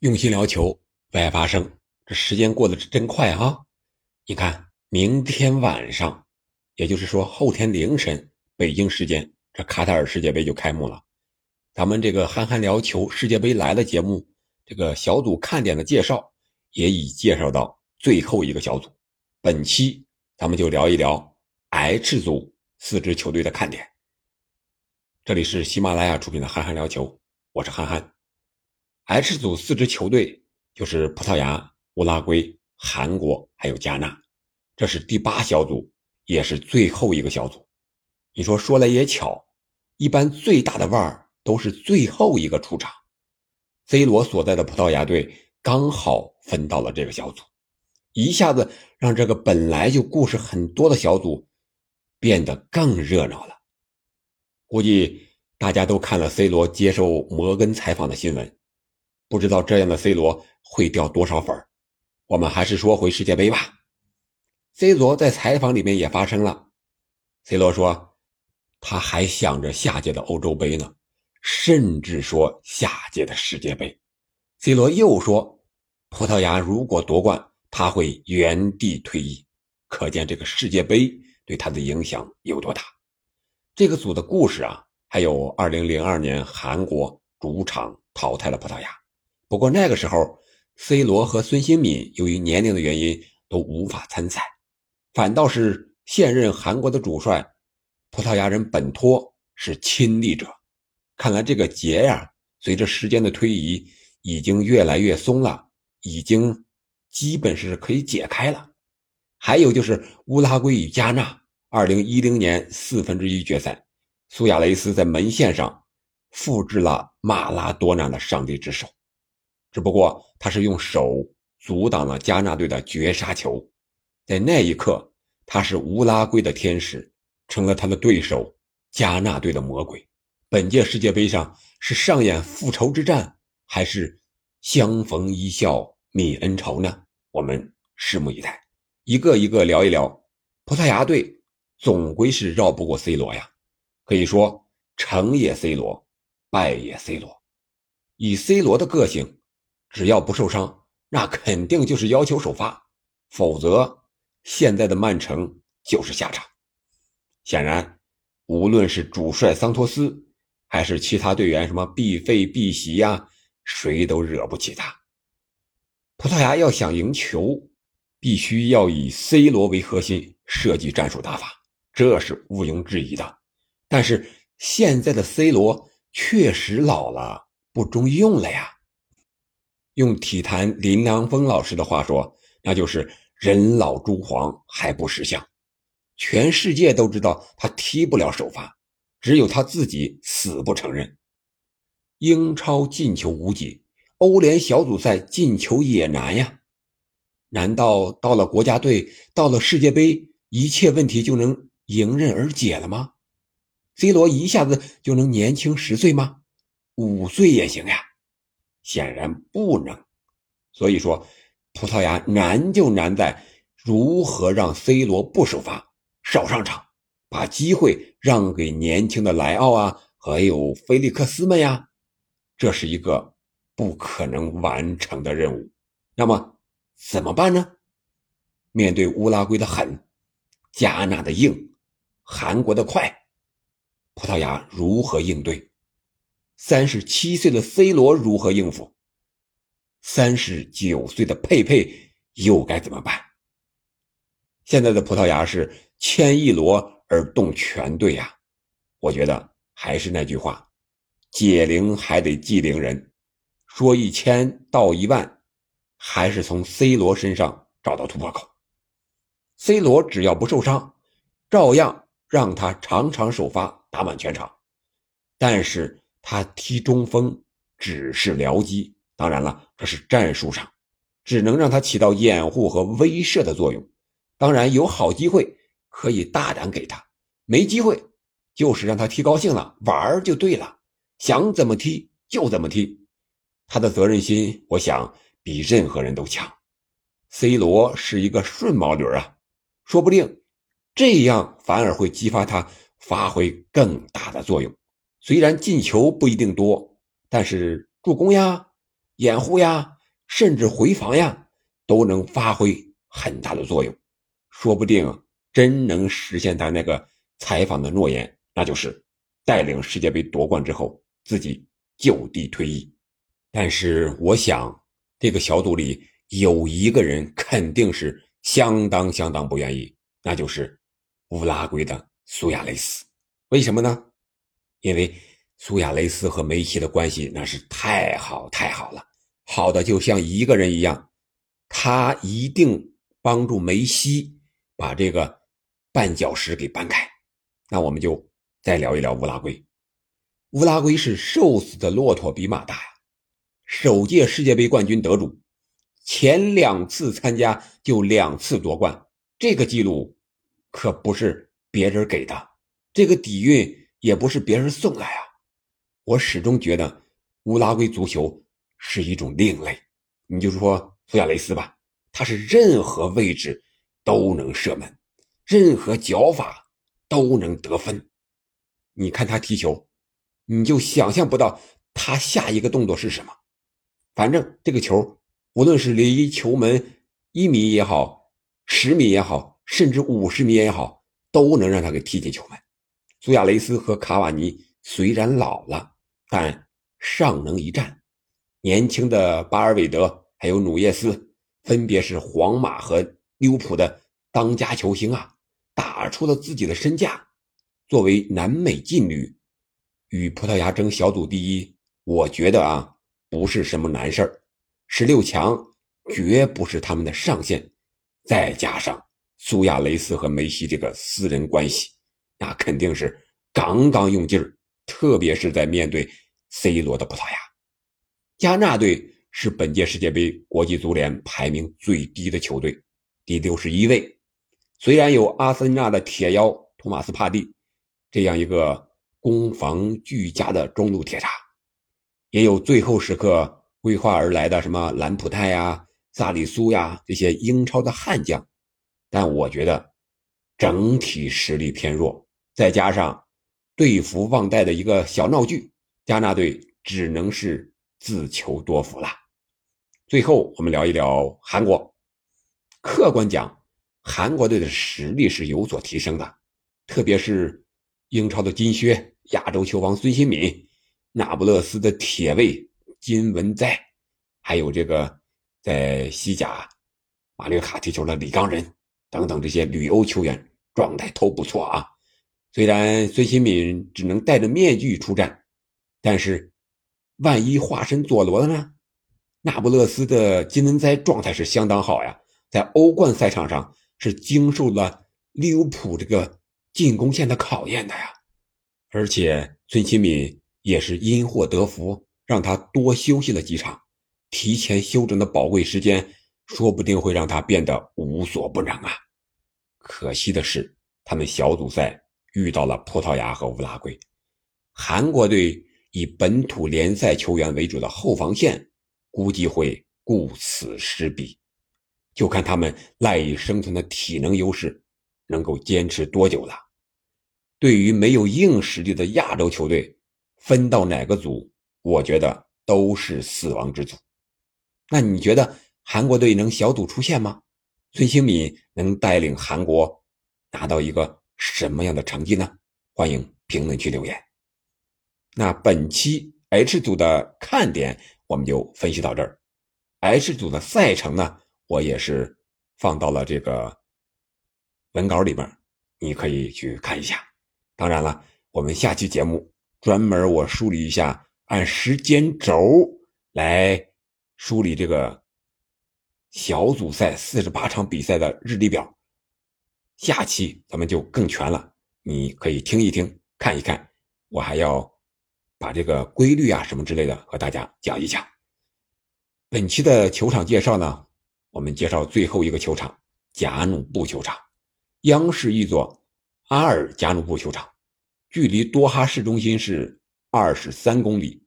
用心聊球，为爱发声。这时间过得真快啊！你看，明天晚上，也就是说后天凌晨北京时间，这卡塔尔世界杯就开幕了。咱们这个憨憨聊球世界杯来了节目，这个小组看点的介绍也已介绍到最后一个小组。本期咱们就聊一聊 H 组四支球队的看点。这里是喜马拉雅出品的憨憨聊球，我是憨憨。H 组四支球队就是葡萄牙、乌拉圭、韩国还有加纳，这是第八小组，也是最后一个小组。你说说来也巧，一般最大的腕儿都是最后一个出场。C 罗所在的葡萄牙队刚好分到了这个小组，一下子让这个本来就故事很多的小组变得更热闹了。估计大家都看了 C 罗接受摩根采访的新闻。不知道这样的 C 罗会掉多少粉儿我们还是说回世界杯吧。C 罗在采访里面也发声了，C 罗说他还想着下届的欧洲杯呢，甚至说下届的世界杯。C 罗又说，葡萄牙如果夺冠，他会原地退役。可见这个世界杯对他的影响有多大。这个组的故事啊，还有2002年韩国主场淘汰了葡萄牙。不过那个时候，C 罗和孙兴敏由于年龄的原因都无法参赛，反倒是现任韩国的主帅葡萄牙人本托是亲历者。看来这个结呀，随着时间的推移，已经越来越松了，已经基本是可以解开了。还有就是乌拉圭与加纳，2010年四分之一决赛，苏亚雷斯在门线上复制了马拉多纳的上帝之手。只不过他是用手阻挡了加纳队的绝杀球，在那一刻，他是乌拉圭的天使，成了他的对手加纳队的魔鬼。本届世界杯上是上演复仇之战，还是相逢一笑泯恩仇呢？我们拭目以待，一个一个聊一聊。葡萄牙队总归是绕不过 C 罗呀，可以说成也 C 罗，败也 C 罗。以 C 罗的个性。只要不受伤，那肯定就是要求首发，否则现在的曼城就是下场。显然，无论是主帅桑托斯，还是其他队员，什么必费必袭呀，谁都惹不起他。葡萄牙要想赢球，必须要以 C 罗为核心设计战术打法，这是毋庸置疑的。但是现在的 C 罗确实老了，不中用了呀。用体坛林良锋老师的话说，那就是人老珠黄还不识相。全世界都知道他踢不了首发，只有他自己死不承认。英超进球无解，欧联小组赛进球也难呀。难道到了国家队，到了世界杯，一切问题就能迎刃而解了吗？C 罗一下子就能年轻十岁吗？五岁也行呀。显然不能，所以说，葡萄牙难就难在如何让 C 罗不首发，少上场，把机会让给年轻的莱奥啊，还有菲利克斯们呀，这是一个不可能完成的任务。那么怎么办呢？面对乌拉圭的狠，加纳的硬，韩国的快，葡萄牙如何应对？三十七岁的 C 罗如何应付？三十九岁的佩佩又该怎么办？现在的葡萄牙是牵一罗而动全队呀！我觉得还是那句话，解铃还得系铃人，说一千道一万，还是从 C 罗身上找到突破口。C 罗只要不受伤，照样让他场场首发，打满全场。但是。他踢中锋只是僚机，当然了，这是战术上，只能让他起到掩护和威慑的作用。当然，有好机会可以大胆给他，没机会就是让他踢高兴了，玩就对了，想怎么踢就怎么踢。他的责任心，我想比任何人都强。C 罗是一个顺毛驴啊，说不定这样反而会激发他发挥更大的作用。虽然进球不一定多，但是助攻呀、掩护呀，甚至回防呀，都能发挥很大的作用，说不定真能实现他那个采访的诺言，那就是带领世界杯夺冠之后自己就地退役。但是我想，这个小组里有一个人肯定是相当相当不愿意，那就是乌拉圭的苏亚雷斯。为什么呢？因为苏亚雷斯和梅西的关系那是太好太好了，好的就像一个人一样。他一定帮助梅西把这个绊脚石给搬开。那我们就再聊一聊乌拉圭。乌拉圭是瘦死的骆驼比马大呀，首届世界杯冠军得主，前两次参加就两次夺冠，这个记录可不是别人给的，这个底蕴。也不是别人送来啊！我始终觉得乌拉圭足球是一种另类。你就说苏亚雷斯吧，他是任何位置都能射门，任何脚法都能得分。你看他踢球，你就想象不到他下一个动作是什么。反正这个球，无论是离球门一米也好，十米也好，甚至五十米也好，都能让他给踢进球门。苏亚雷斯和卡瓦尼虽然老了，但尚能一战。年轻的巴尔韦德还有努涅斯，分别是皇马和利物浦的当家球星啊，打出了自己的身价。作为南美劲旅，与葡萄牙争小组第一，我觉得啊，不是什么难事儿。十六强绝不是他们的上限。再加上苏亚雷斯和梅西这个私人关系。那肯定是刚刚用劲儿，特别是在面对 C 罗的葡萄牙。加纳队是本届世界杯国际足联排名最低的球队，第六十一位。虽然有阿森纳的铁腰托马斯帕蒂这样一个攻防俱佳的中路铁闸，也有最后时刻规划而来的什么兰普泰呀、萨里苏呀这些英超的悍将，但我觉得整体实力偏弱。再加上对付忘带的一个小闹剧，加纳队只能是自求多福了。最后，我们聊一聊韩国。客观讲，韩国队的实力是有所提升的，特别是英超的金靴、亚洲球王孙兴敏、那不勒斯的铁卫金文哉，还有这个在西甲马略卡踢球的李刚仁等等这些旅欧球员，状态都不错啊。虽然孙兴敏只能戴着面具出战，但是万一化身佐罗了呢？那不勒斯的金文哉状态是相当好呀，在欧冠赛场上是经受了利物浦这个进攻线的考验的呀。而且孙兴敏也是因祸得福，让他多休息了几场，提前休整的宝贵时间，说不定会让他变得无所不能啊。可惜的是，他们小组赛。遇到了葡萄牙和乌拉圭，韩国队以本土联赛球员为主的后防线，估计会顾此失彼，就看他们赖以生存的体能优势能够坚持多久了。对于没有硬实力的亚洲球队，分到哪个组，我觉得都是死亡之组。那你觉得韩国队能小组出线吗？孙兴敏能带领韩国拿到一个？什么样的成绩呢？欢迎评论区留言。那本期 H 组的看点我们就分析到这儿。H 组的赛程呢，我也是放到了这个文稿里边，你可以去看一下。当然了，我们下期节目专门我梳理一下，按时间轴来梳理这个小组赛四十八场比赛的日历表。下期咱们就更全了，你可以听一听，看一看。我还要把这个规律啊什么之类的和大家讲一讲。本期的球场介绍呢，我们介绍最后一个球场——贾努布球场，央视一座阿尔贾努布球场，距离多哈市中心是二十三公里，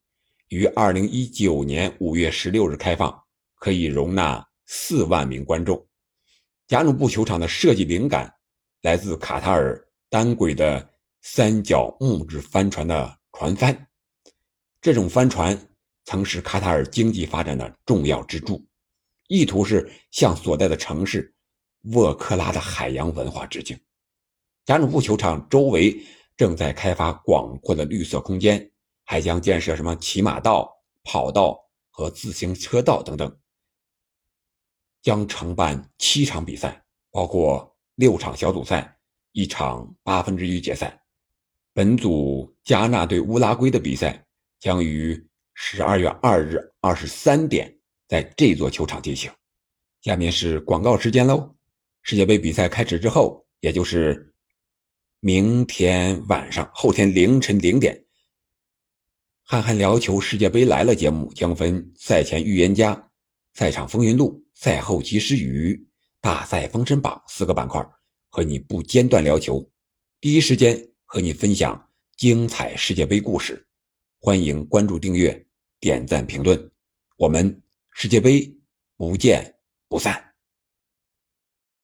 于二零一九年五月十六日开放，可以容纳四万名观众。贾努布球场的设计灵感。来自卡塔尔单轨的三角木质帆船的船帆，这种帆船曾是卡塔尔经济发展的重要支柱，意图是向所在的城市沃克拉的海洋文化致敬。加努布球场周围正在开发广阔的绿色空间，还将建设什么骑马道、跑道和自行车道等等，将承办七场比赛，包括六场小组赛、一场八分之一决赛。本组加纳对乌拉圭的比赛将于十二月二日二十三点在这座球场进行。下面是广告时间喽！世界杯比赛开始之后，也就是明天晚上、后天凌晨零点，憨憨聊球世界杯来了节目将分赛前预言家、赛场风云录、赛后及时雨、大赛封神榜四个板块，和你不间断聊球，第一时间。和你分享精彩世界杯故事，欢迎关注、订阅、点赞、评论，我们世界杯不见不散。